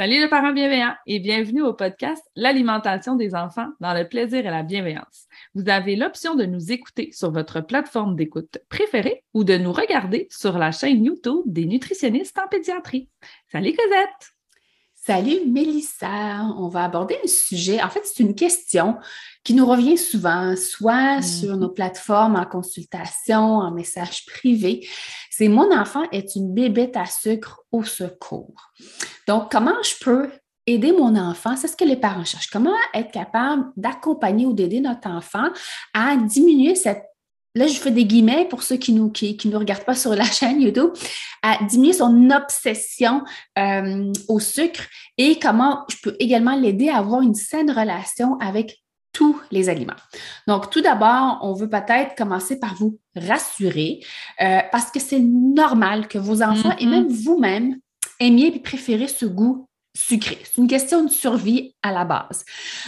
Salut les parents bienveillants et bienvenue au podcast L'alimentation des enfants dans le plaisir et la bienveillance. Vous avez l'option de nous écouter sur votre plateforme d'écoute préférée ou de nous regarder sur la chaîne YouTube des nutritionnistes en pédiatrie. Salut Cosette! Salut Mélissa! On va aborder un sujet. En fait, c'est une question qui nous revient souvent, soit mm-hmm. sur nos plateformes en consultation, en message privé. C'est mon enfant est une bébête à sucre au secours. Donc, comment je peux aider mon enfant? C'est ce que les parents cherchent. Comment être capable d'accompagner ou d'aider notre enfant à diminuer cette Là, je fais des guillemets pour ceux qui ne nous, qui, nous regardent pas sur la chaîne YouTube, à diminuer son obsession euh, au sucre et comment je peux également l'aider à avoir une saine relation avec tous les aliments. Donc, tout d'abord, on veut peut-être commencer par vous rassurer euh, parce que c'est normal que vos enfants et mm-hmm. même vous-même aimiez et préférez ce goût sucré. C'est une question de survie à la base.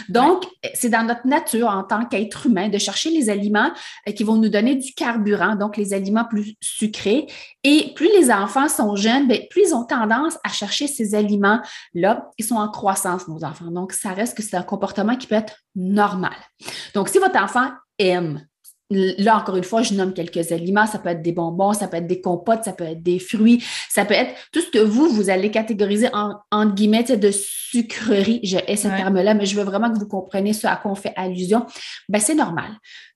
Donc, c'est dans notre nature en tant qu'être humain de chercher les aliments euh, qui vont nous donner du carburant, donc les aliments plus sucrés. Et plus les enfants sont jeunes, bien, plus ils ont tendance à chercher ces aliments-là. Ils sont en croissance, nos enfants. Donc, ça reste que c'est un comportement qui peut être normal. Donc, si votre enfant aime Là, encore une fois, je nomme quelques aliments. Ça peut être des bonbons, ça peut être des compotes, ça peut être des fruits, ça peut être tout ce que vous, vous allez catégoriser en, entre guillemets de sucrerie. Je hais ce terme-là, mais je veux vraiment que vous compreniez ce à quoi on fait allusion. Ben, c'est normal.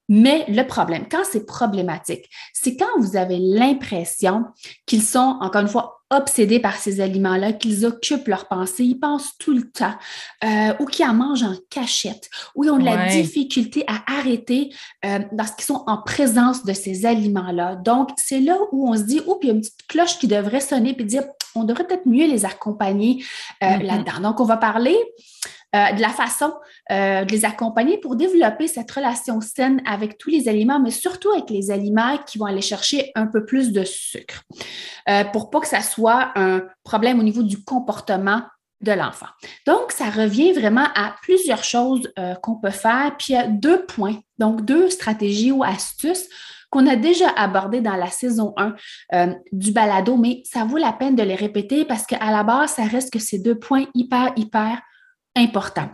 Mais le problème, quand c'est problématique, c'est quand vous avez l'impression qu'ils sont, encore une fois, obsédés par ces aliments-là, qu'ils occupent leur pensée, ils pensent tout le temps, euh, ou qu'ils en mangent en cachette, ou ils ont de la difficulté à arrêter euh, parce qu'ils sont en présence de ces aliments-là. Donc, c'est là où on se dit, oups, il y a une petite cloche qui devrait sonner puis dire, on devrait peut-être mieux les accompagner euh, mm-hmm. là-dedans. Donc, on va parler euh, de la façon euh, de les accompagner pour développer cette relation saine avec tous les aliments, mais surtout avec les aliments qui vont aller chercher un peu plus de sucre, euh, pour pas que ça soit un problème au niveau du comportement de l'enfant. Donc, ça revient vraiment à plusieurs choses qu'on peut faire. Puis, a deux points, donc deux stratégies ou astuces qu'on a déjà abordées dans la saison 1 du balado, mais ça vaut la peine de les répéter parce qu'à la base, ça reste que ces deux points hyper, hyper important.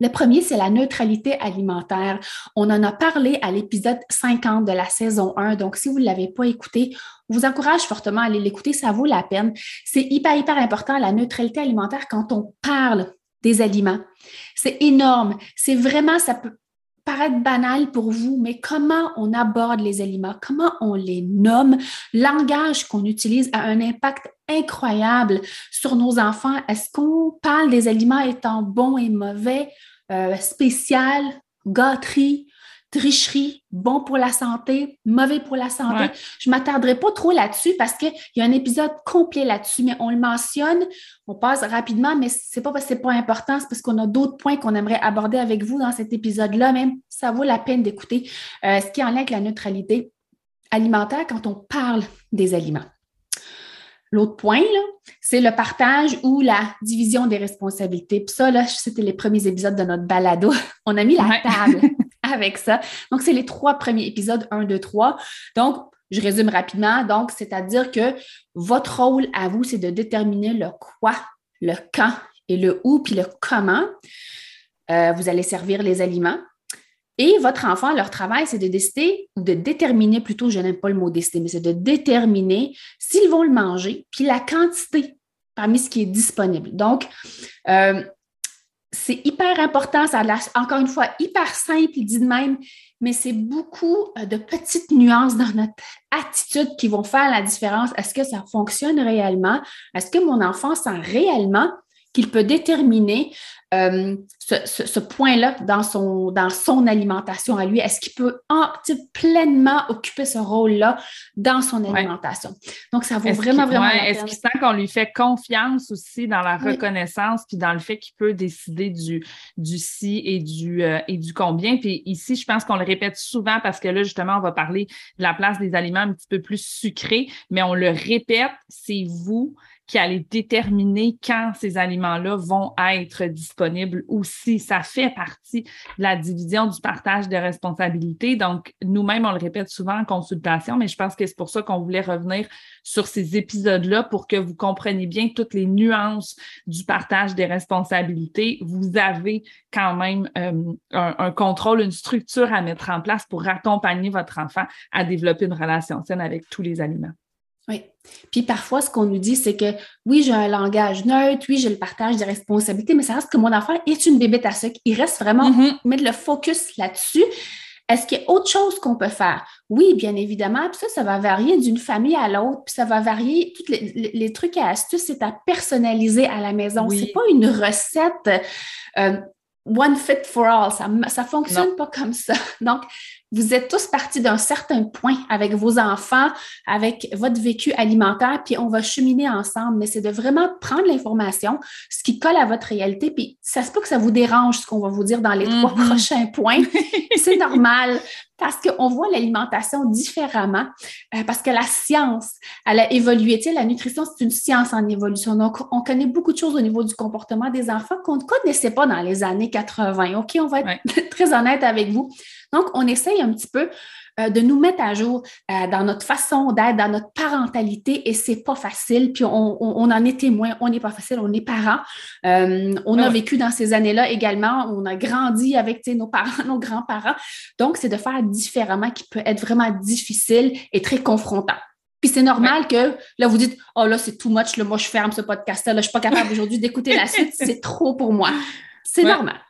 Le premier, c'est la neutralité alimentaire. On en a parlé à l'épisode 50 de la saison 1. Donc, si vous ne l'avez pas écouté, je vous encourage fortement à aller l'écouter. Ça vaut la peine. C'est hyper, hyper important, la neutralité alimentaire, quand on parle des aliments. C'est énorme. C'est vraiment, ça peut, paraître banal pour vous, mais comment on aborde les aliments, comment on les nomme, langage qu'on utilise a un impact incroyable sur nos enfants. Est-ce qu'on parle des aliments étant bons et mauvais, euh, spécial, gâterie, tricherie, bon pour la santé, mauvais pour la santé. Je ne m'attarderai pas trop là-dessus parce qu'il y a un épisode complet là-dessus, mais on le mentionne, on passe rapidement, mais ce n'est pas parce que ce pas important, c'est parce qu'on a d'autres points qu'on aimerait aborder avec vous dans cet épisode-là, même ça vaut la peine d'écouter euh, ce qui est en lien avec la neutralité alimentaire quand on parle des aliments. L'autre point, c'est le partage ou la division des responsabilités. Puis ça, là, c'était les premiers épisodes de notre balado. On a mis la table avec ça. Donc, c'est les trois premiers épisodes, 1, 2, 3. Donc, je résume rapidement. Donc, c'est-à-dire que votre rôle à vous, c'est de déterminer le quoi, le quand et le où, puis le comment. Euh, vous allez servir les aliments. Et votre enfant, leur travail, c'est de décider, ou de déterminer plutôt, je n'aime pas le mot décider, mais c'est de déterminer s'ils vont le manger, puis la quantité parmi ce qui est disponible. Donc, euh, c'est hyper important, ça a encore une fois hyper simple dit de même, mais c'est beaucoup euh, de petites nuances dans notre attitude qui vont faire la différence. Est-ce que ça fonctionne réellement? Est-ce que mon enfant sent réellement qu'il peut déterminer euh, ce, point-là dans son, dans son alimentation à lui? Est-ce qu'il peut pleinement occuper ce rôle-là dans son alimentation? Donc, ça vaut vraiment, vraiment. Est-ce qu'il sent qu'on lui fait confiance aussi dans la reconnaissance puis dans le fait qu'il peut décider du, du si et du, euh, et du combien? Puis ici, je pense qu'on le répète souvent parce que là, justement, on va parler de la place des aliments un petit peu plus sucrés, mais on le répète, c'est vous qui allez déterminer quand ces aliments-là vont être disponibles aussi. Ça fait partie de la division du partage de responsabilités. Donc, nous-mêmes, on le répète souvent en consultation, mais je pense que c'est pour ça qu'on voulait revenir sur ces épisodes-là pour que vous compreniez bien toutes les nuances du partage des responsabilités. Vous avez quand même euh, un contrôle, une structure à mettre en place pour accompagner votre enfant à développer une relation saine avec tous les aliments. Oui. Puis parfois, ce qu'on nous dit, c'est que oui, j'ai un langage neutre, oui, j'ai le partage des responsabilités, mais ça reste que mon enfant est une bébête à sucre. Il reste vraiment mm-hmm. mettre le focus là-dessus. Est-ce qu'il y a autre chose qu'on peut faire? Oui, bien évidemment. Puis ça, ça va varier d'une famille à l'autre. Puis ça va varier. Tous les, trucs et astuces, c'est à personnaliser à la maison. C'est pas une recette euh, one fit for all. Ça ne fonctionne pas comme ça. Donc, vous êtes tous partis d'un certain point avec vos enfants, avec votre vécu alimentaire, puis on va cheminer ensemble. Mais c'est de vraiment prendre l'information, ce qui colle à votre réalité, puis ça se peut que ça vous dérange ce qu'on va vous dire dans les trois mm-hmm. prochains points. c'est normal parce qu'on voit l'alimentation différemment, euh, parce que la science, elle a évolué. Tu sais, la nutrition, c'est une science en évolution. Donc, on connaît beaucoup de choses au niveau du comportement des enfants qu'on ne connaissait pas dans les années 80. OK, on va être très honnête avec vous. Donc, on essaye un petit peu euh, de nous mettre à jour euh, dans notre façon d'être, dans notre parentalité, et c'est pas facile. Puis on, en est témoin, on n'est pas facile, on est parents. Euh, on a vécu dans ces années-là également, on a grandi avec nos parents, nos grands-parents. Donc, c'est de faire différemment qui peut être vraiment difficile et très confrontant. Puis c'est normal que là, vous dites Oh là, c'est too much, là, moi je ferme ce podcast-là, là, je ne suis pas capable aujourd'hui d'écouter la suite, c'est trop pour moi. C'est normal.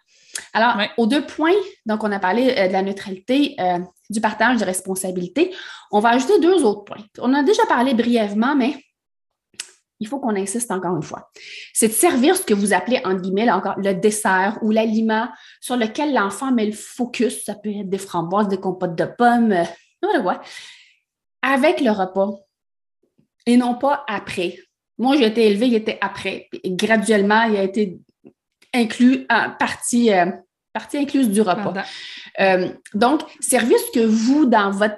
Alors, aux deux points, donc on a parlé euh, de la neutralité, euh, du partage de responsabilités. On va ajouter deux autres points. On a déjà parlé brièvement, mais il faut qu'on insiste encore une fois. C'est de servir ce que vous appelez, entre guillemets, encore, le dessert ou l'aliment sur lequel l'enfant met le focus. Ça peut être des framboises, des compotes de pommes, euh, avec le repas et non pas après. Moi, j'ai été élevée, il était après. Et graduellement, il a été inclus en partie, euh, partie incluse du repas. Euh, donc, servir ce que vous, dans votre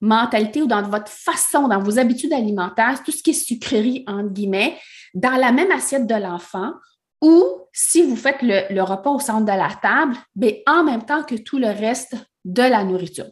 mentalité ou dans votre façon, dans vos habitudes alimentaires, tout ce qui est sucrerie, entre guillemets, dans la même assiette de l'enfant, ou si vous faites le, repas au centre de la table, bien, en même temps que tout le reste de la nourriture.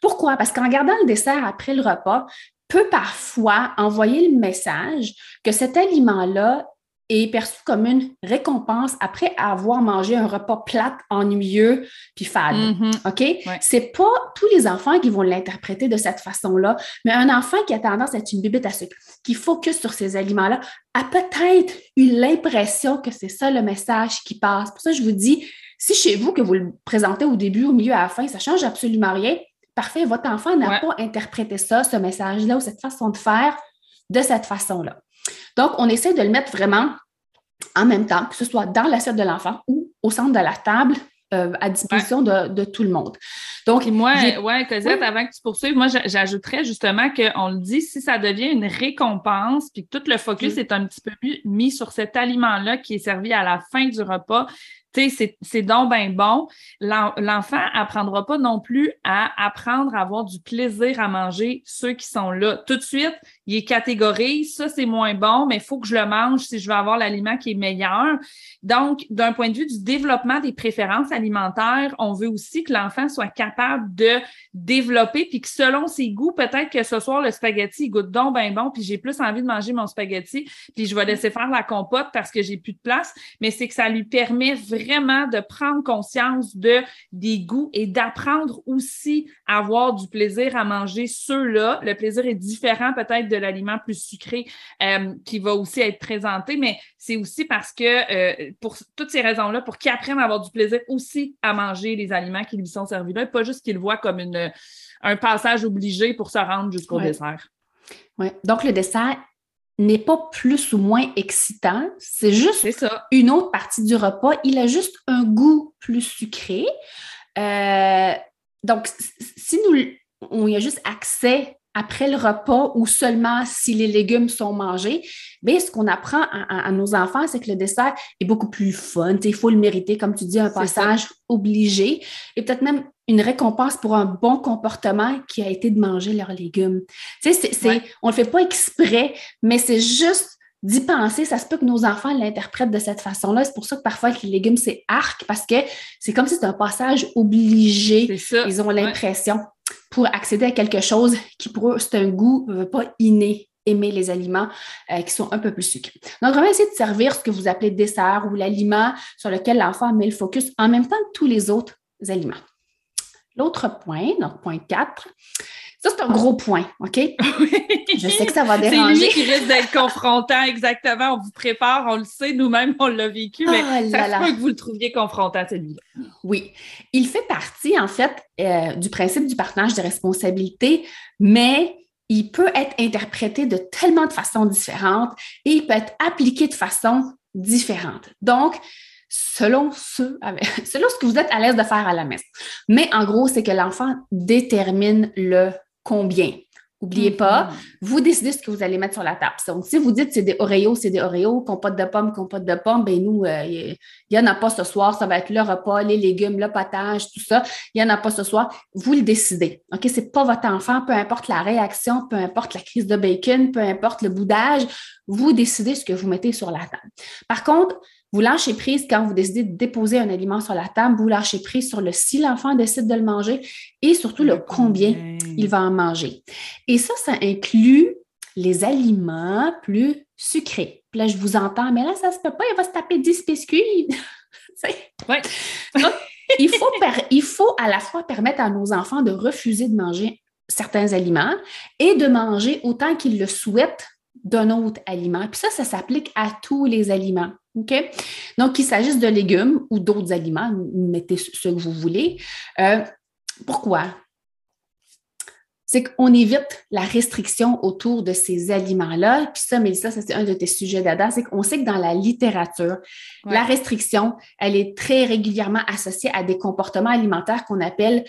Pourquoi? Parce qu'en gardant le dessert après le repas, peut parfois envoyer le message que cet aliment-là est perçu comme une récompense après avoir mangé un repas plate, ennuyeux, puis fade. Mm-hmm. OK? C'est pas tous les enfants qui vont l'interpréter de cette façon-là, mais un enfant qui a tendance à être une bibite à sucre, qui focus sur ces aliments-là, a peut-être eu l'impression que c'est ça le message qui passe. Pour ça, je vous dis, si chez vous, que vous le présentez au début, au milieu, à la fin, ça change absolument rien, parfait, votre enfant n'a pas interprété ça, ce message-là, ou cette façon de faire de cette façon-là. Donc, on essaie de le mettre vraiment en même temps, que ce soit dans l'assiette de l'enfant ou au centre de la table, euh, à disposition de, tout le monde. Donc, moi, ouais, Cosette, avant que tu poursuives, moi, j'ajouterais justement qu'on le dit, si ça devient une récompense, puis que tout le focus est un petit peu mis sur cet aliment-là qui est servi à la fin du repas, c'est donc bien bon. L'enfant apprendra pas non plus à apprendre à avoir du plaisir à manger ceux qui sont là. Tout de suite, il est catégorise, ça c'est moins bon, mais il faut que je le mange si je veux avoir l'aliment qui est meilleur. Donc, d'un point de vue du développement des préférences alimentaires, on veut aussi que l'enfant soit capable de développer, puis que selon ses goûts, peut-être que ce soir, le spaghetti, il goûte donc bien bon, puis j'ai plus envie de manger mon spaghetti, puis je vais laisser faire la compote parce que j'ai plus de place, mais c'est que ça lui permet vraiment vraiment de prendre conscience de des goûts et d'apprendre aussi à avoir du plaisir à manger ceux-là. Le plaisir est différent peut-être de l'aliment plus sucré euh, qui va aussi être présenté, mais c'est aussi parce que euh, pour toutes ces raisons-là, pour qu'ils apprennent à avoir du plaisir aussi à manger les aliments qui lui sont servis là, et pas juste qu'ils le voient comme une, un passage obligé pour se rendre jusqu'au dessert. Oui. Donc, le dessert n'est pas plus ou moins excitant, c'est juste une autre partie du repas. Il a juste un goût plus sucré. Euh, donc, si nous, on y a juste accès après le repas ou seulement si les légumes sont mangés, bien, ce qu'on apprend à, nos enfants, c'est que le dessert est beaucoup plus fun. Il faut le mériter, comme tu dis, un passage obligé et peut-être même une récompense pour un bon comportement qui a été de manger leurs légumes. Tu sais, c'est, on ne le fait pas exprès, mais c'est juste d'y penser. Ça se peut que nos enfants l'interprètent de cette façon-là. C'est pour ça que parfois, les légumes, c'est arc parce que c'est comme si c'était un passage obligé. Ils ont l'impression pour accéder à quelque chose qui pour eux, c'est un goût pas inné aimer les aliments euh, qui sont un peu plus sucrés. Donc, on va essayer de servir ce que vous appelez dessert ou l'aliment sur lequel l'enfant met le focus en même temps que tous les autres aliments. L'autre point, notre point 4, ça, c'est un gros point, OK? Je sais que ça va déranger. C'est lui qui risque d'être confrontant, exactement. On vous prépare, on le sait, nous-mêmes, on l'a vécu, mais oh ça se peut que vous le trouviez confrontant, celui-là. Oui. Il fait partie, en fait, euh, du principe du partage des responsabilités, mais il peut être interprété de tellement de façons différentes et il peut être appliqué de façon différente. Donc, selon ce, selon ce que vous êtes à l'aise de faire à la messe. Mais en gros, c'est que l'enfant détermine le combien. N'oubliez pas, mm-hmm. vous décidez ce que vous allez mettre sur la table. Donc, si vous dites c'est des Oreos, c'est des Oreos, compote de pommes, compote de pommes, ben nous, euh, il n'y en a pas ce soir, ça va être le repas, les légumes, le potage, tout ça. Il n'y en a pas ce soir. Vous le décidez. OK? Ce n'est pas votre enfant, peu importe la réaction, peu importe la crise de bacon, peu importe le boudage, vous décidez ce que vous mettez sur la table. Par contre, vous lâchez prise quand vous décidez de déposer un aliment sur la table, vous lâchez prise sur le si l'enfant décide de le manger et surtout le combien il va en manger. Et ça, ça inclut les aliments plus sucrés. Puis là, je vous entends, mais là, ça se peut pas, il va se taper 10 biscuits. il, faut il faut à la fois permettre à nos enfants de refuser de manger certains aliments et de manger autant qu'ils le souhaitent d'un autre aliment. Puis ça, ça s'applique à tous les aliments. Donc, qu'il s'agisse de légumes ou d'autres aliments, mettez ce que vous voulez. Euh, pourquoi? C'est qu'on évite la restriction autour de ces aliments-là. Puis ça, Mélissa, ça c'est un de tes sujets d'Ada, c'est qu'on sait que dans la littérature, la restriction, elle est très régulièrement associée à des comportements alimentaires qu'on appelle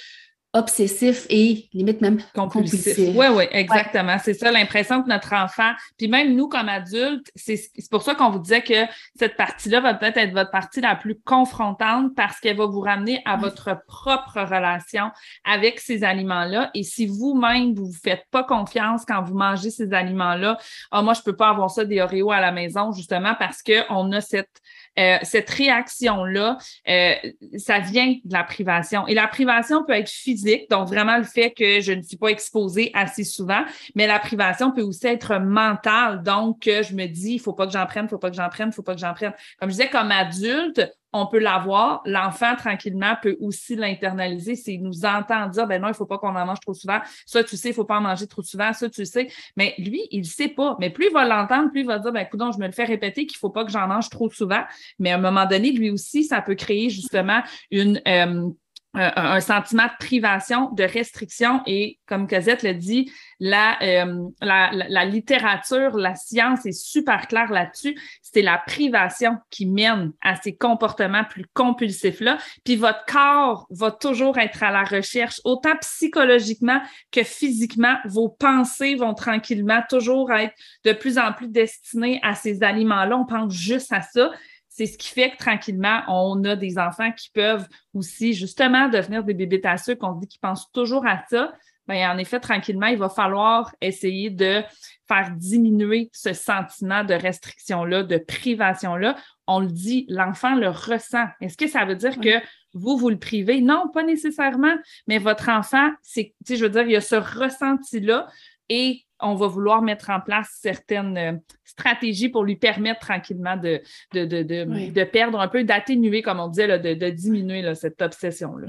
obsessif et limite même compulsif. Oui, oui, exactement. C'est ça l'impression que notre enfant, puis même nous comme adultes, c'est pour ça qu'on vous disait que cette partie-là va peut-être être votre partie la plus confrontante parce qu'elle va vous ramener à votre propre relation avec ces aliments-là. Et si vous-même, vous ne vous faites pas confiance quand vous mangez ces aliments-là, ah, moi, je peux pas avoir ça des Oreos à la maison, justement parce qu'on a cette euh, cette réaction-là, euh, ça vient de la privation. Et la privation peut être physique, donc vraiment le fait que je ne suis pas exposée assez souvent, mais la privation peut aussi être mentale, donc je me dis, il faut pas que j'en prenne, il faut pas que j'en prenne, il faut pas que j'en prenne. Comme je disais, comme adulte, on peut l'avoir. L'enfant, tranquillement, peut aussi l'internaliser. S'il nous entend dire, ben non, il ne faut pas qu'on en mange trop souvent. Ça, tu sais, il ne faut pas en manger trop souvent. Ça, tu sais. Mais lui, il ne sait pas. Mais plus il va l'entendre, plus il va dire, ben écoute, je me le fais répéter qu'il ne faut pas que j'en mange trop souvent. Mais à un moment donné, lui aussi, ça peut créer justement une, euh, un, sentiment de privation, de restriction et, comme Cosette le dit, la, euh, la, la, littérature, la science est super claire là-dessus. C'est la privation qui mène à ces comportements plus compulsifs-là. Puis votre corps va toujours être à la recherche, autant psychologiquement que physiquement. Vos pensées vont tranquillement toujours être de plus en plus destinées à ces aliments-là. On pense juste à ça c'est ce qui fait que tranquillement, on a des enfants qui peuvent aussi justement devenir des bébés tasseux, qu'on dit qu'ils pensent toujours à ça. Bien, en effet, tranquillement, il va falloir essayer de faire diminuer ce sentiment de restriction-là, de privation-là. On le dit, l'enfant le ressent. Est-ce que ça veut dire que vous, vous le privez? Non, pas nécessairement, mais votre enfant, c'est, tu sais, je veux dire, il y a ce ressenti-là et on va vouloir mettre en place certaines euh, stratégies pour lui permettre tranquillement de, de, perdre un peu, d'atténuer, comme on disait, de, diminuer cette obsession-là.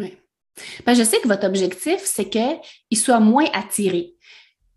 Ben, je sais que votre objectif, c'est qu'il soit moins attiré.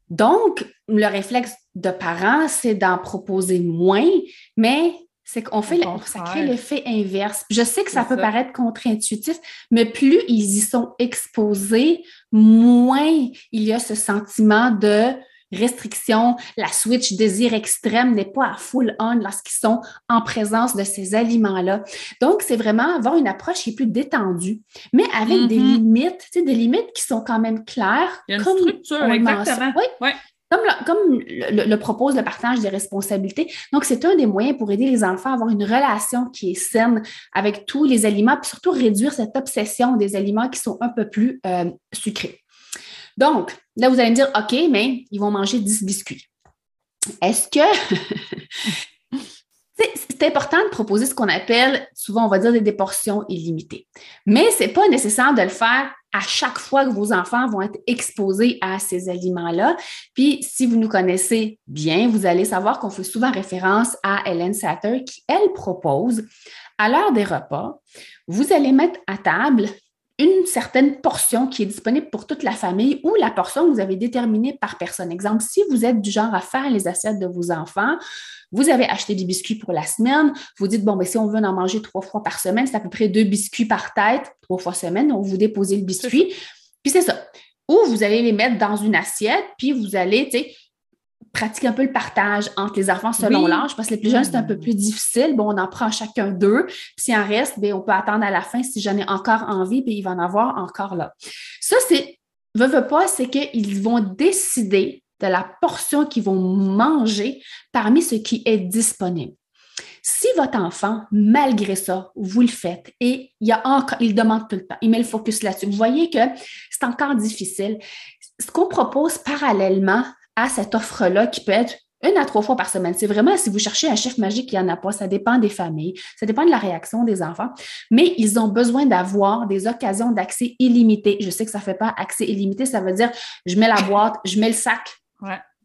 Donc, le réflexe de parents, c'est d'en proposer moins, mais c'est qu'on fait, ça crée l'effet inverse. Je sais que ça peut paraître contre-intuitif, mais plus ils y sont exposés, moins il y a ce sentiment de restriction, la switch désir extrême n'est pas à full on lorsqu'ils sont en présence de ces aliments-là. Donc, c'est vraiment avoir une approche qui est plus détendue, mais avec des mm-hmm. limites, tu sais, des limites qui sont quand même claires. Il y a une structure, exactement. Oui. Comme, le, propose le partage des responsabilités. Donc, c'est un des moyens pour aider les enfants à avoir une relation qui est saine avec tous les aliments, puis surtout réduire cette obsession des aliments qui sont un peu plus euh, sucrés. Donc, là, vous allez me dire, OK, mais ils vont manger 10 biscuits. Est-ce que c'est important de proposer ce qu'on appelle, souvent on va dire des, portions illimitées. Mais ce n'est pas nécessaire de le faire à chaque fois que vos enfants vont être exposés à ces aliments-là. Puis, si vous nous connaissez bien, vous allez savoir qu'on fait souvent référence à Hélène Satter qui, elle, propose à l'heure des repas, vous allez mettre à table une certaine portion qui est disponible pour toute la famille ou la portion que vous avez déterminée par personne. Exemple, si vous êtes du genre à faire les assiettes de vos enfants, vous avez acheté des biscuits pour la semaine, vous dites, bon, mais ben, si on veut en manger trois fois par semaine, c'est à peu près deux biscuits par tête, trois fois semaine, donc vous déposez le biscuit, puis c'est ça. Ou vous allez les mettre dans une assiette, puis vous allez, tu sais, pratiquer un peu le partage entre les enfants selon l'âge, parce que les plus jeunes, c'est un peu plus difficile. Bon, on en prend chacun deux. Puis s'il en reste, bien, on peut attendre à la fin si j'en ai encore envie, puis il va en avoir encore là. Ça, c'est, veux, veux pas, c'est qu'ils vont décider de la portion qu'ils vont manger parmi ce qui est disponible. Si votre enfant, malgré ça, vous le faites et il, y a encore, il demande tout le temps, il met le focus là-dessus, vous voyez que c'est encore difficile. Ce qu'on propose parallèlement à cette offre-là qui peut être une à trois fois par semaine. C'est vraiment, si vous cherchez un chef magique, il n'y en a pas. Ça dépend des familles, ça dépend de la réaction des enfants, mais ils ont besoin d'avoir des occasions d'accès illimité. Je sais que ça ne fait pas accès illimité, ça veut dire je mets la boîte, je mets le sac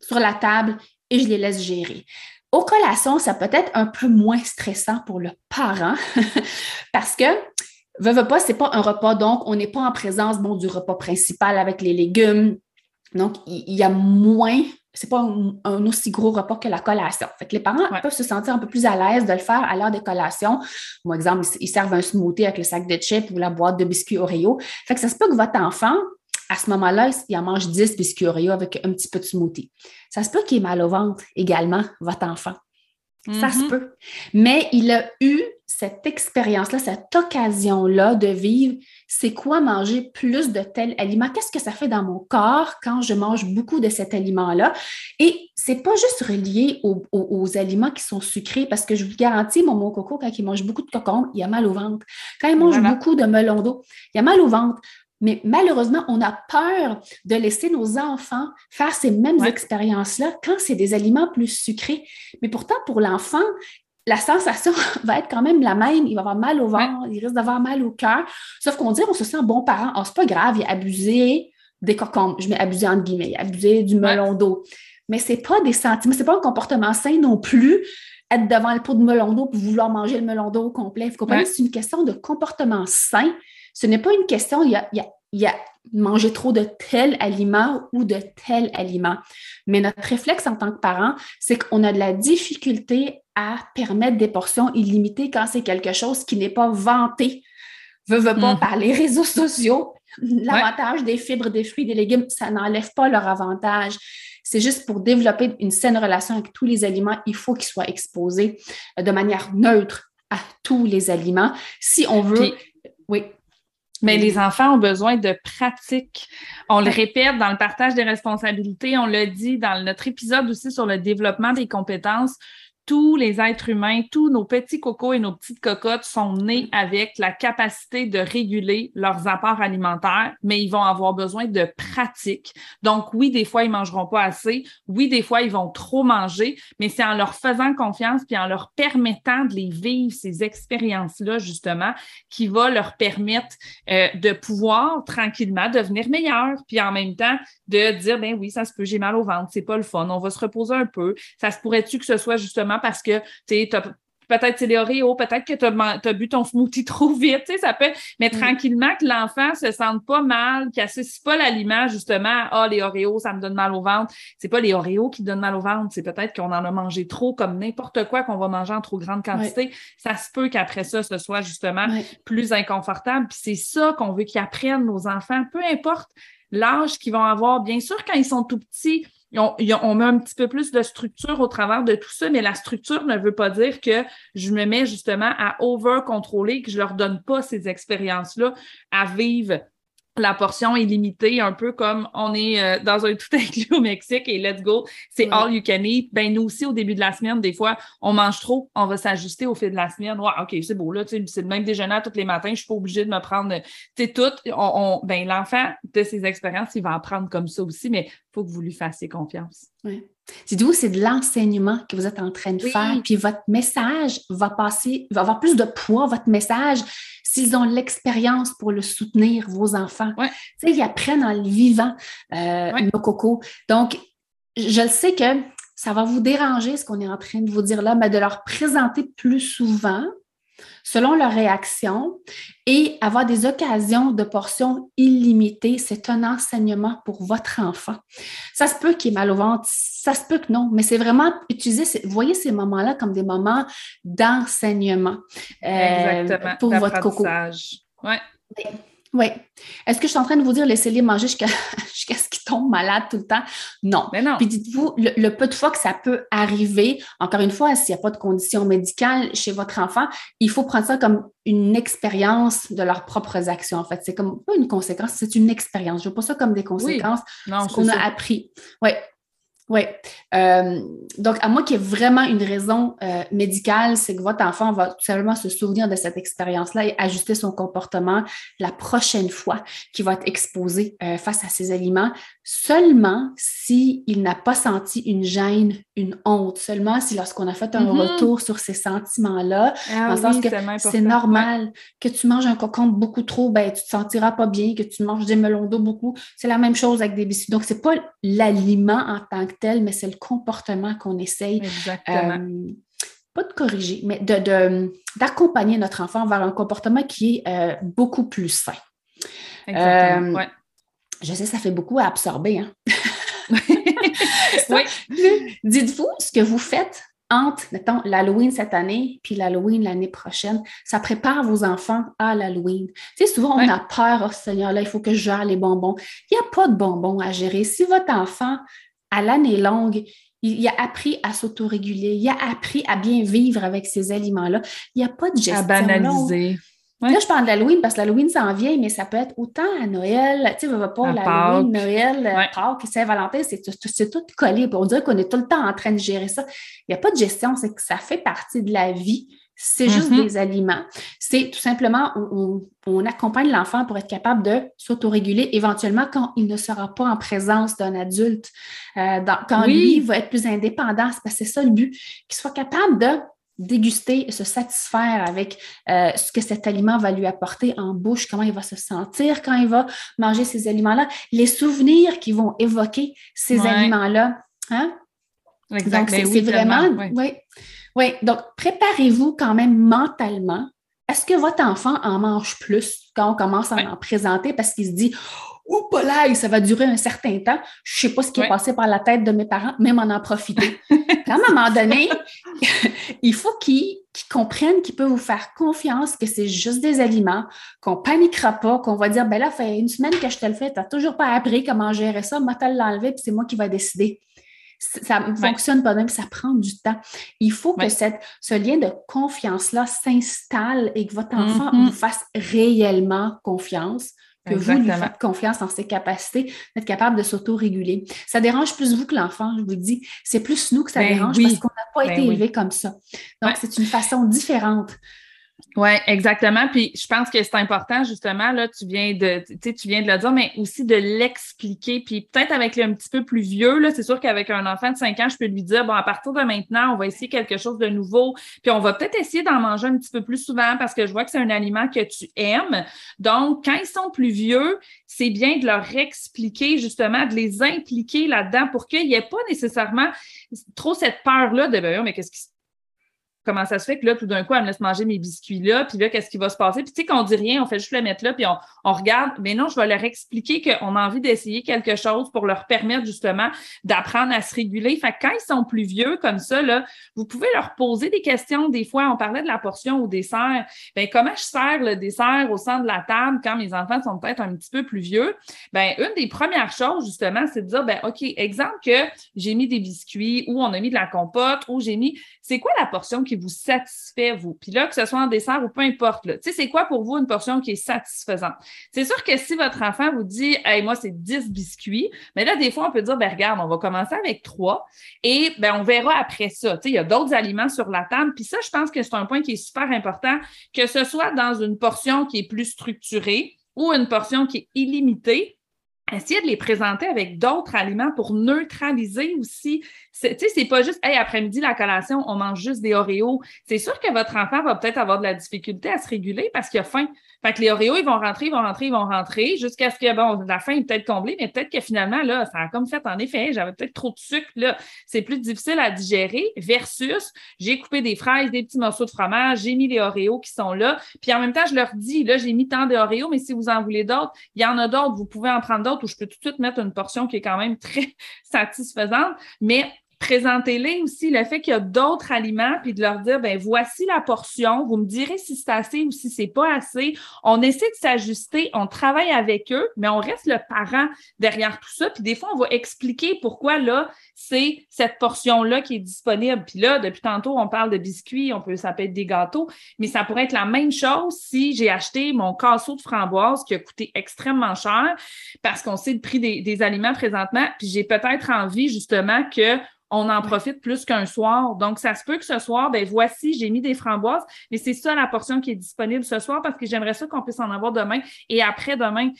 sur la table et je les laisse gérer. Aux collations, ça peut être un peu moins stressant pour le parent parce que Veux, veux pas, c'est pas un repas, donc on n'est pas en présence bon, du repas principal avec les légumes, donc, il y a moins, c'est pas un, aussi gros repas que la collation. Fait que les parents peuvent se sentir un peu plus à l'aise de le faire à l'heure des collations. Par exemple, ils servent un smoothie avec le sac de chips ou la boîte de biscuits Oreo. Fait que ça se peut que votre enfant, à ce moment-là, il en mange 10 biscuits Oreo avec un petit peu de smoothie. Ça se peut qu'il ait mal au ventre également, votre enfant. Ça se mm-hmm. peut. Mais il a eu cette expérience-là, cette occasion-là de vivre, c'est quoi manger plus de tel aliment? Qu'est-ce que ça fait dans mon corps quand je mange beaucoup de cet aliment-là? Et c'est pas juste relié aux, aliments qui sont sucrés, parce que je vous garantis, mon, mon coco, quand il mange beaucoup de cocon, il a mal au ventre. Quand il mange beaucoup de melon d'eau, il a mal au ventre. Mais malheureusement, on a peur de laisser nos enfants faire ces mêmes expériences-là quand c'est des aliments plus sucrés. Mais pourtant, pour l'enfant, la sensation va être quand même la même. Il va avoir mal au ventre, il risque d'avoir mal au cœur. Sauf qu'on dit, on se sent bon parent. Oh, c'est pas grave, il a abusé des cocombes. Je mets abusé entre guillemets. Il a abusé du melon d'eau. Mais c'est pas des sentiments, c'est pas un comportement sain non plus. Être devant le pot de melon d'eau pour vouloir manger le melon d'eau au complet. Vous comprenez? C'est une question de comportement sain ce n'est pas une question, il y a, manger trop de tel aliment ou de tel aliment. Mais notre réflexe en tant que parent, c'est qu'on a de la difficulté à permettre des portions illimitées quand c'est quelque chose qui n'est pas vanté. Veux, veux pas mm. par les réseaux sociaux. L'avantage des fibres, des fruits, des légumes, ça n'enlève pas leur avantage. C'est juste pour développer une saine relation avec tous les aliments, il faut qu'ils soient exposés de manière neutre à tous les aliments. Si on veut. oui. Mais les enfants ont besoin de pratique. On le répète dans le partage des responsabilités, on l'a dit dans notre épisode aussi sur le développement des compétences. Tous les êtres humains, tous nos petits cocos et nos petites cocottes sont nés avec la capacité de réguler leurs apports alimentaires, mais ils vont avoir besoin de pratique. Donc, oui, des fois, ils mangeront pas assez. Oui, des fois, ils vont trop manger, mais c'est en leur faisant confiance puis en leur permettant de les vivre, ces expériences-là, justement, qui va leur permettre euh, de pouvoir tranquillement devenir meilleurs, puis en même temps de dire, ben oui, ça se peut, j'ai mal au ventre, c'est pas le fun, on va se reposer un peu. Ça se pourrait-tu que ce soit justement parce que tu peut-être c'est les Oreos, peut-être que tu as, bu ton smoothie trop vite, tu sais, ça peut, mais mm. tranquillement que l'enfant se sente pas mal, qu'il n'associe pas l'aliment justement, ah, les Oreos, ça me donne mal au ventre. C'est pas les Oreos qui donnent mal au ventre, c'est peut-être qu'on en a mangé trop comme n'importe quoi qu'on va manger en trop grande quantité. Ça se peut qu'après ça, ce soit justement plus inconfortable. Puis c'est ça qu'on veut qu'ils apprennent nos enfants, peu importe l'âge qu'ils vont avoir. Bien sûr, quand ils sont tout petits, on, met un petit peu plus de structure au travers de tout ça, mais la structure ne veut pas dire que je me mets justement à over-contrôler, que je leur donne pas ces expériences-là à vivre la portion est limitée, un peu comme on est euh, dans un tout inclus au Mexique et let's go, c'est all you can eat. Ben, nous aussi, au début de la semaine, des fois, on mange trop, on va s'ajuster au fil de la semaine. Ouais, OK, c'est beau, là, c'est le même déjeuner tous les matins, je suis pas obligée de me prendre, tu sais, tout. On, ben, l'enfant de ses expériences, il va apprendre comme ça aussi, mais il faut que vous lui fassiez confiance. Oui. Dites-vous, c'est de l'enseignement que vous êtes en train de faire, puis votre message va passer, va avoir plus de poids, votre message, s'ils ont l'expérience pour le soutenir, vos enfants. Tu sais, ils apprennent en le vivant, euh, nos cocos. Donc, je le sais que ça va vous déranger ce qu'on est en train de vous dire là, mais de leur présenter plus souvent, selon leur réaction et avoir des occasions de portions illimitées, c'est un enseignement pour votre enfant. Ça se peut qu'il ait mal au ventre, ça se peut que non, mais c'est vraiment utiliser, voyez ces moments-là comme des moments d'enseignement euh, pour votre coco. Ouais. Oui. Est-ce que je suis en train de vous dire laissez-les manger jusqu'à ce qu'ils tombent malades tout le temps? Non. Mais non. Puis dites-vous, le, peu de fois que ça peut arriver, encore une fois, s'il n'y a pas de condition médicale chez votre enfant, il faut prendre ça comme une expérience de leurs propres actions. En fait, c'est comme pas une conséquence, c'est une expérience. Je ne vois pas ça comme des conséquences. Non, ce qu'on a appris. Oui. Oui. Euh, donc, à moi qu'il y ait vraiment une raison euh, médicale, c'est que votre enfant va tout simplement se souvenir de cette expérience-là et ajuster son comportement la prochaine fois qu'il va être exposé euh, face à ces aliments, seulement s'il n'a pas senti une gêne, une honte, seulement si lorsqu'on a fait un mm-hmm. retour sur ces sentiments-là, ah, dans le sens que c'est normal que tu manges un cocon beaucoup trop, ben, tu te sentiras pas bien, que tu manges des melons d'eau beaucoup. C'est la même chose avec des biscuits. Donc, c'est pas l'aliment en tant que tel, mais c'est le comportement qu'on essaye. Euh, pas de corriger, mais d'accompagner de, notre enfant vers un comportement qui est euh, beaucoup plus sain. Exactement. Euh, je sais, ça fait beaucoup à absorber. Hein? oui. Dites-vous ce que vous faites entre, mettons, l'Halloween cette année puis l'Halloween l'année prochaine. Ça prépare vos enfants à l'Halloween. Tu sais, souvent, on a peur, oh Seigneur, là, il faut que je gère les bonbons. Il n'y a pas de bonbons à gérer. Si votre enfant à l'année longue, il a appris à s'autoréguler, il a appris à bien vivre avec ces aliments-là. Il n'y a pas de gestion. À banaliser. Là, je parle d'Halloween parce que l'Halloween s'en vient, mais ça peut être autant à Noël. Tu sais, va pas l'Halloween, Noël, euh, Pâques, Saint-Valentin, c'est tout collé. On dirait qu'on est tout le temps en train de gérer ça. Il n'y a pas de gestion, c'est que ça fait partie de la vie. C'est juste mm-hmm. des aliments. C'est tout simplement, on, accompagne l'enfant pour être capable de s'autoréguler éventuellement quand il ne sera pas en présence d'un adulte. Euh, quand lui va être plus indépendant, c'est ça le but, qu'il soit capable de déguster, se satisfaire avec euh, ce que cet aliment va lui apporter en bouche, comment il va se sentir quand il va manger ces aliments-là, les souvenirs qui vont évoquer ces aliments-là. Hein? Donc, c'est vraiment, oui. Oui, donc préparez-vous quand même mentalement. Est-ce que votre enfant en mange plus quand on commence à en présenter parce qu'il se dit Oh, là, ça va durer un certain temps. Je ne sais pas ce qui est passé par la tête de mes parents, même en en profiter. à un moment donné, il faut qu'ils comprennent qu'ils peuvent vous faire confiance, que c'est juste des aliments, qu'on paniquera pas, qu'on va dire, ben là, fait une semaine que je te le fais, tu n'as toujours pas appris comment gérer ça, moi, tu l'enlever, puis c'est moi qui vais décider ça ne fonctionne pas même, ça prend du temps. Il faut que cette, ce lien de confiance-là s'installe et que votre enfant mm-hmm. vous fasse réellement confiance que vous lui faites confiance en ses capacités d'être capable de s'auto-réguler. Ça dérange plus vous que l'enfant, je vous dis. C'est plus nous que ça ben dérange parce qu'on n'a pas ben été élevé comme ça. Donc, c'est une façon différente oui, exactement. Puis je pense que c'est important, justement, là, tu viens de, tu viens de le dire, mais aussi de l'expliquer. Puis peut-être avec un petit peu plus vieux, là, c'est sûr qu'avec un enfant de 5 ans, je peux lui dire, bon, à partir de maintenant, on va essayer quelque chose de nouveau. Puis on va peut-être essayer d'en manger un petit peu plus souvent parce que je vois que c'est un aliment que tu aimes. Donc, quand ils sont plus vieux, c'est bien de leur expliquer, justement, de les impliquer là-dedans pour qu'il n'y ait pas nécessairement trop cette peur-là de, ben, mais qu'est-ce qui se comment ça se fait que là, tout d'un coup, elle me laisse manger mes biscuits là, puis là, qu'est-ce qui va se passer? Puis tu sais, qu'on dit rien, on fait juste le mettre là, puis on, regarde. Mais non, je vais leur expliquer qu'on a envie d'essayer quelque chose pour leur permettre justement d'apprendre à se réguler. Fait que quand ils sont plus vieux comme ça, là, vous pouvez leur poser des questions. Des fois, on parlait de la portion au dessert. Bien, comment je sers le dessert au centre de la table quand mes enfants sont peut-être un petit peu plus vieux? Bien, une des premières choses, justement, c'est de dire, ben OK, exemple que j'ai mis des biscuits ou on a mis de la compote ou j'ai mis, c'est quoi la portion qui vous satisfait, vous. Puis là, que ce soit en dessert ou peu importe, tu sais, c'est quoi pour vous une portion qui est satisfaisante? C'est sûr que si votre enfant vous dit, hey, moi, c'est 10 biscuits, mais là, des fois, on peut dire, ben, regarde, on va commencer avec 3 et ben, on verra après ça. Tu sais, il y a d'autres aliments sur la table. Puis ça, je pense que c'est un point qui est super important, que ce soit dans une portion qui est plus structurée ou une portion qui est illimitée, Essayez de les présenter avec d'autres aliments pour neutraliser aussi. Tu sais, c'est pas juste, hey, après-midi, la collation, on mange juste des Oreos. C'est sûr que votre enfant va peut-être avoir de la difficulté à se réguler parce qu'il a faim. Fait que les Oreos, ils vont rentrer, ils vont rentrer, ils vont rentrer jusqu'à ce que, bon, la faim est peut-être comblée, mais peut-être que finalement, là, ça a comme fait en effet, j'avais peut-être trop de sucre, là. C'est plus difficile à digérer versus j'ai coupé des fraises, des petits morceaux de fromage, j'ai mis les Oreos qui sont là. Puis en même temps, je leur dis, là, j'ai mis tant de mais si vous en voulez d'autres, il y en a d'autres, vous pouvez en prendre d'autres où je peux tout de suite mettre une portion qui est quand même très satisfaisante. Mais présentez-les aussi le fait qu'il y a d'autres aliments, puis de leur dire, ben voici la portion, vous me direz si c'est assez ou si c'est pas assez. On essaie de s'ajuster, on travaille avec eux, mais on reste le parent derrière tout ça. Puis des fois, on va expliquer pourquoi là, c'est cette portion-là qui est disponible. Puis là, depuis tantôt, on parle de biscuits, on peut, ça peut être des gâteaux, mais ça pourrait être la même chose si j'ai acheté mon casseau de framboise qui a coûté extrêmement cher parce qu'on sait le prix des, des aliments présentement, puis j'ai peut-être envie justement que on en profite plus qu'un soir. Donc, ça se peut que ce soir, ben voici, j'ai mis des framboises, mais c'est ça la portion qui est disponible ce soir parce que j'aimerais ça qu'on puisse en avoir demain et après-demain.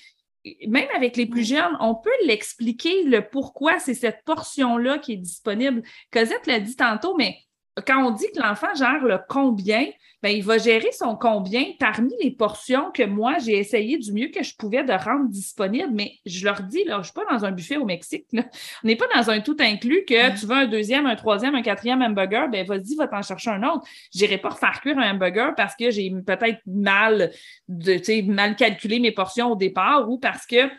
Même avec les plus jeunes, on peut l'expliquer le pourquoi c'est cette portion-là qui est disponible. Cosette l'a dit tantôt, mais quand on dit que l'enfant gère le combien, ben, il va gérer son combien parmi les portions que moi, j'ai essayé du mieux que je pouvais de rendre disponibles. Mais je leur dis, là, je ne suis pas dans un buffet au Mexique. On n'est pas dans un tout inclus que tu veux un deuxième, un troisième, un quatrième hamburger, ben vas-y, va t'en chercher un autre. Je n'irai pas refaire cuire un hamburger parce que j'ai peut-être mal, de, mal calculé mes portions au départ ou parce que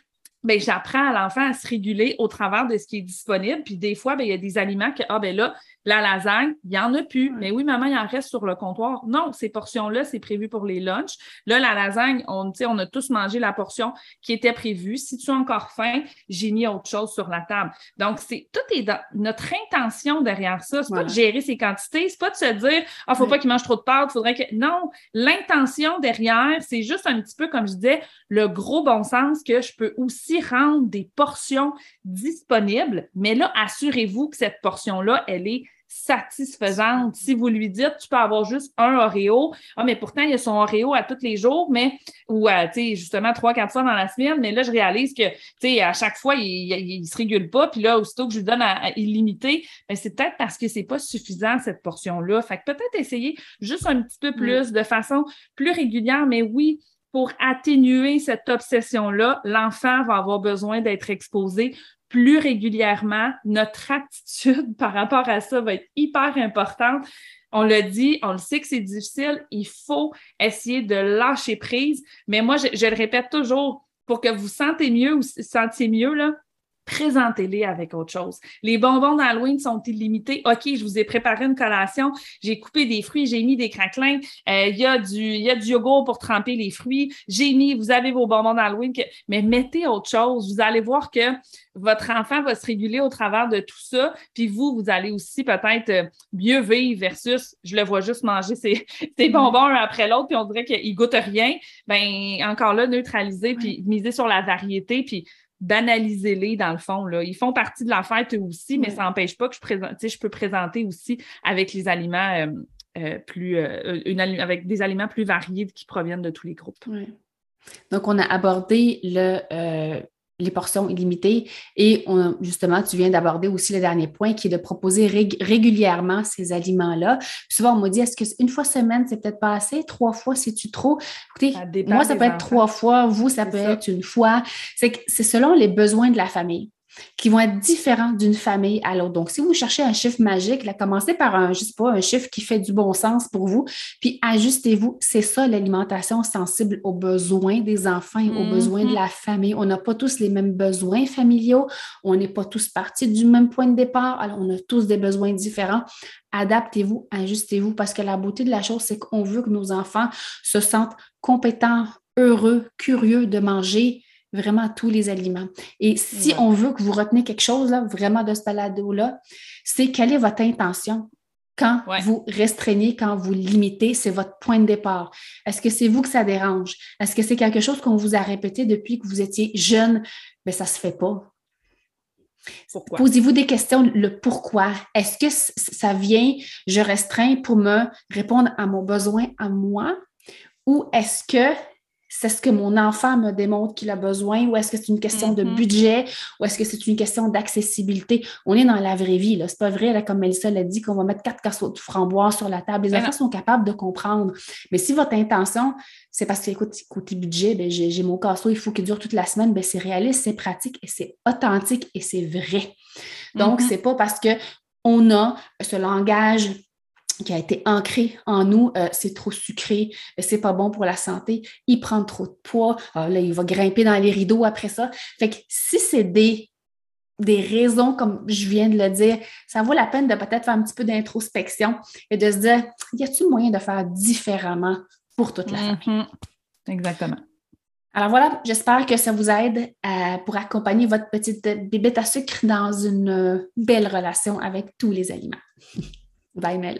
ben, j'apprends à l'enfant à se réguler au travers de ce qui est disponible. Puis des fois, ben, il y a des aliments que, ah ben là, la lasagne, il n'y en a plus. Mais oui, maman, il en reste sur le comptoir. Non, ces portions-là, c'est prévu pour les lunchs. Là, la lasagne, on, on a tous mangé la portion qui était prévue. Si tu as encore faim, j'ai mis autre chose sur la table. Donc, c'est tout est dans notre intention derrière ça. C'est pas de gérer ces quantités, c'est pas de se dire Ah, faut pas qu'il mange trop de pâtes, faudrait que. Non, l'intention derrière, c'est juste un petit peu, comme je disais, le gros bon sens que je peux aussi rendre des portions disponibles. Mais là, assurez-vous que cette portion-là, elle est satisfaisante. Si vous lui dites, tu peux avoir juste un Oreo, ah, mais pourtant, il y a son Oreo à tous les jours, mais, ou, tu sais, justement, trois, quatre fois dans la semaine, mais là, je réalise que, tu sais, à chaque fois, il, ne se régule pas, puis là, aussitôt que je lui donne à, illimité, ben, c'est peut-être parce que c'est pas suffisant, cette portion-là. Fait que peut-être essayer juste un petit peu mm. plus, de façon plus régulière, mais oui, pour atténuer cette obsession-là, l'enfant va avoir besoin d'être exposé plus régulièrement, notre attitude par rapport à ça va être hyper importante. On le dit, on le sait que c'est difficile, il faut essayer de lâcher prise. Mais moi, je, le répète toujours, pour que vous sentez mieux ou sentiez mieux, là, présentez-les avec autre chose. Les bonbons d'Halloween sont illimités. OK, je vous ai préparé une collation, j'ai coupé des fruits, j'ai mis des craquelins, euh, il y, a du, y a du yogourt pour tremper les fruits, j'ai mis, vous avez vos bonbons d'Halloween, mais mettez autre chose. Vous allez voir que votre enfant va se réguler au travers de tout ça, puis vous, vous allez aussi peut-être euh, mieux vivre versus je le vois juste manger ses, bonbons un après l'autre, puis on dirait qu'il goûte rien. Ben encore là, neutraliser, puis miser sur la variété, puis banaliser-les dans le fond. Là. Ils font partie de la fête aussi, mais ça n'empêche pas que je, présente, je peux présenter aussi avec les aliments euh, euh, plus avec des aliments plus variés qui proviennent de tous les groupes. Donc, on a abordé le, les portions illimitées. Et on, justement, tu viens d'aborder aussi le dernier point qui est de proposer régulièrement ces aliments-là. souvent, on m'a dit, est-ce qu'une fois semaine, c'est peut-être pas assez? Trois fois, c'est-tu trop? Écoutez, moi, ça peut être trois fois, vous, ça peut être une fois. C'est selon les besoins de la famille qui vont être différents d'une famille à l'autre. Donc, si vous cherchez un chiffre magique, là, commencez par un, je sais pas, un chiffre qui fait du bon sens pour vous, puis ajustez-vous. C'est ça l'alimentation sensible aux besoins des enfants et aux besoins de mm-hmm. la famille. On n'a pas tous les mêmes besoins familiaux, on n'est pas tous partis du même point de départ, alors on a tous des besoins différents. Adaptez-vous, ajustez-vous, parce que la beauté de la chose, c'est qu'on veut que nos enfants se sentent compétents, heureux, curieux de manger vraiment tous les aliments. Et si on veut que vous retenez quelque chose là, vraiment de ce balado-là, c'est quelle est votre intention quand vous restreignez, quand vous limitez, c'est votre point de départ. Est-ce que c'est vous que ça dérange? Est-ce que c'est quelque chose qu'on vous a répété depuis que vous étiez jeune? Mais ça ne se fait pas. Posez-vous des questions, le pourquoi. Est-ce que ça vient, je restreins pour me répondre à mon besoin à moi? Ou est-ce que c'est ce que mon enfant me démontre qu'il a besoin ou est-ce que c'est une question de mm-hmm. budget ou est-ce que c'est une question d'accessibilité? On est dans la vraie vie. Ce n'est pas vrai, là, comme Melissa l'a dit, qu'on va mettre quatre casseaux de framboise sur la table. Les ben enfants sont capables de comprendre. Mais si votre intention, c'est parce que, écoute, côté budget, ben, j'ai mon casseau, il faut qu'il dure toute la semaine, ben, c'est réaliste, c'est pratique et c'est authentique et c'est vrai. Donc, ce mm-hmm. n'est c'est pas parce que on a ce langage qui a été ancré en nous, euh, c'est trop sucré, c'est pas bon pour la santé, il prend trop de poids, ah, là, il va grimper dans les rideaux après ça. Fait que si c'est des, des raisons, comme je viens de le dire, ça vaut la peine de peut-être faire un petit peu d'introspection et de se dire, y a-t-il moyen de faire différemment pour toute la famille? Mm-hmm. Exactement. Alors voilà, j'espère que ça vous aide euh, pour accompagner votre petite bébête à sucre dans une euh, belle relation avec tous les aliments. Bye Mel.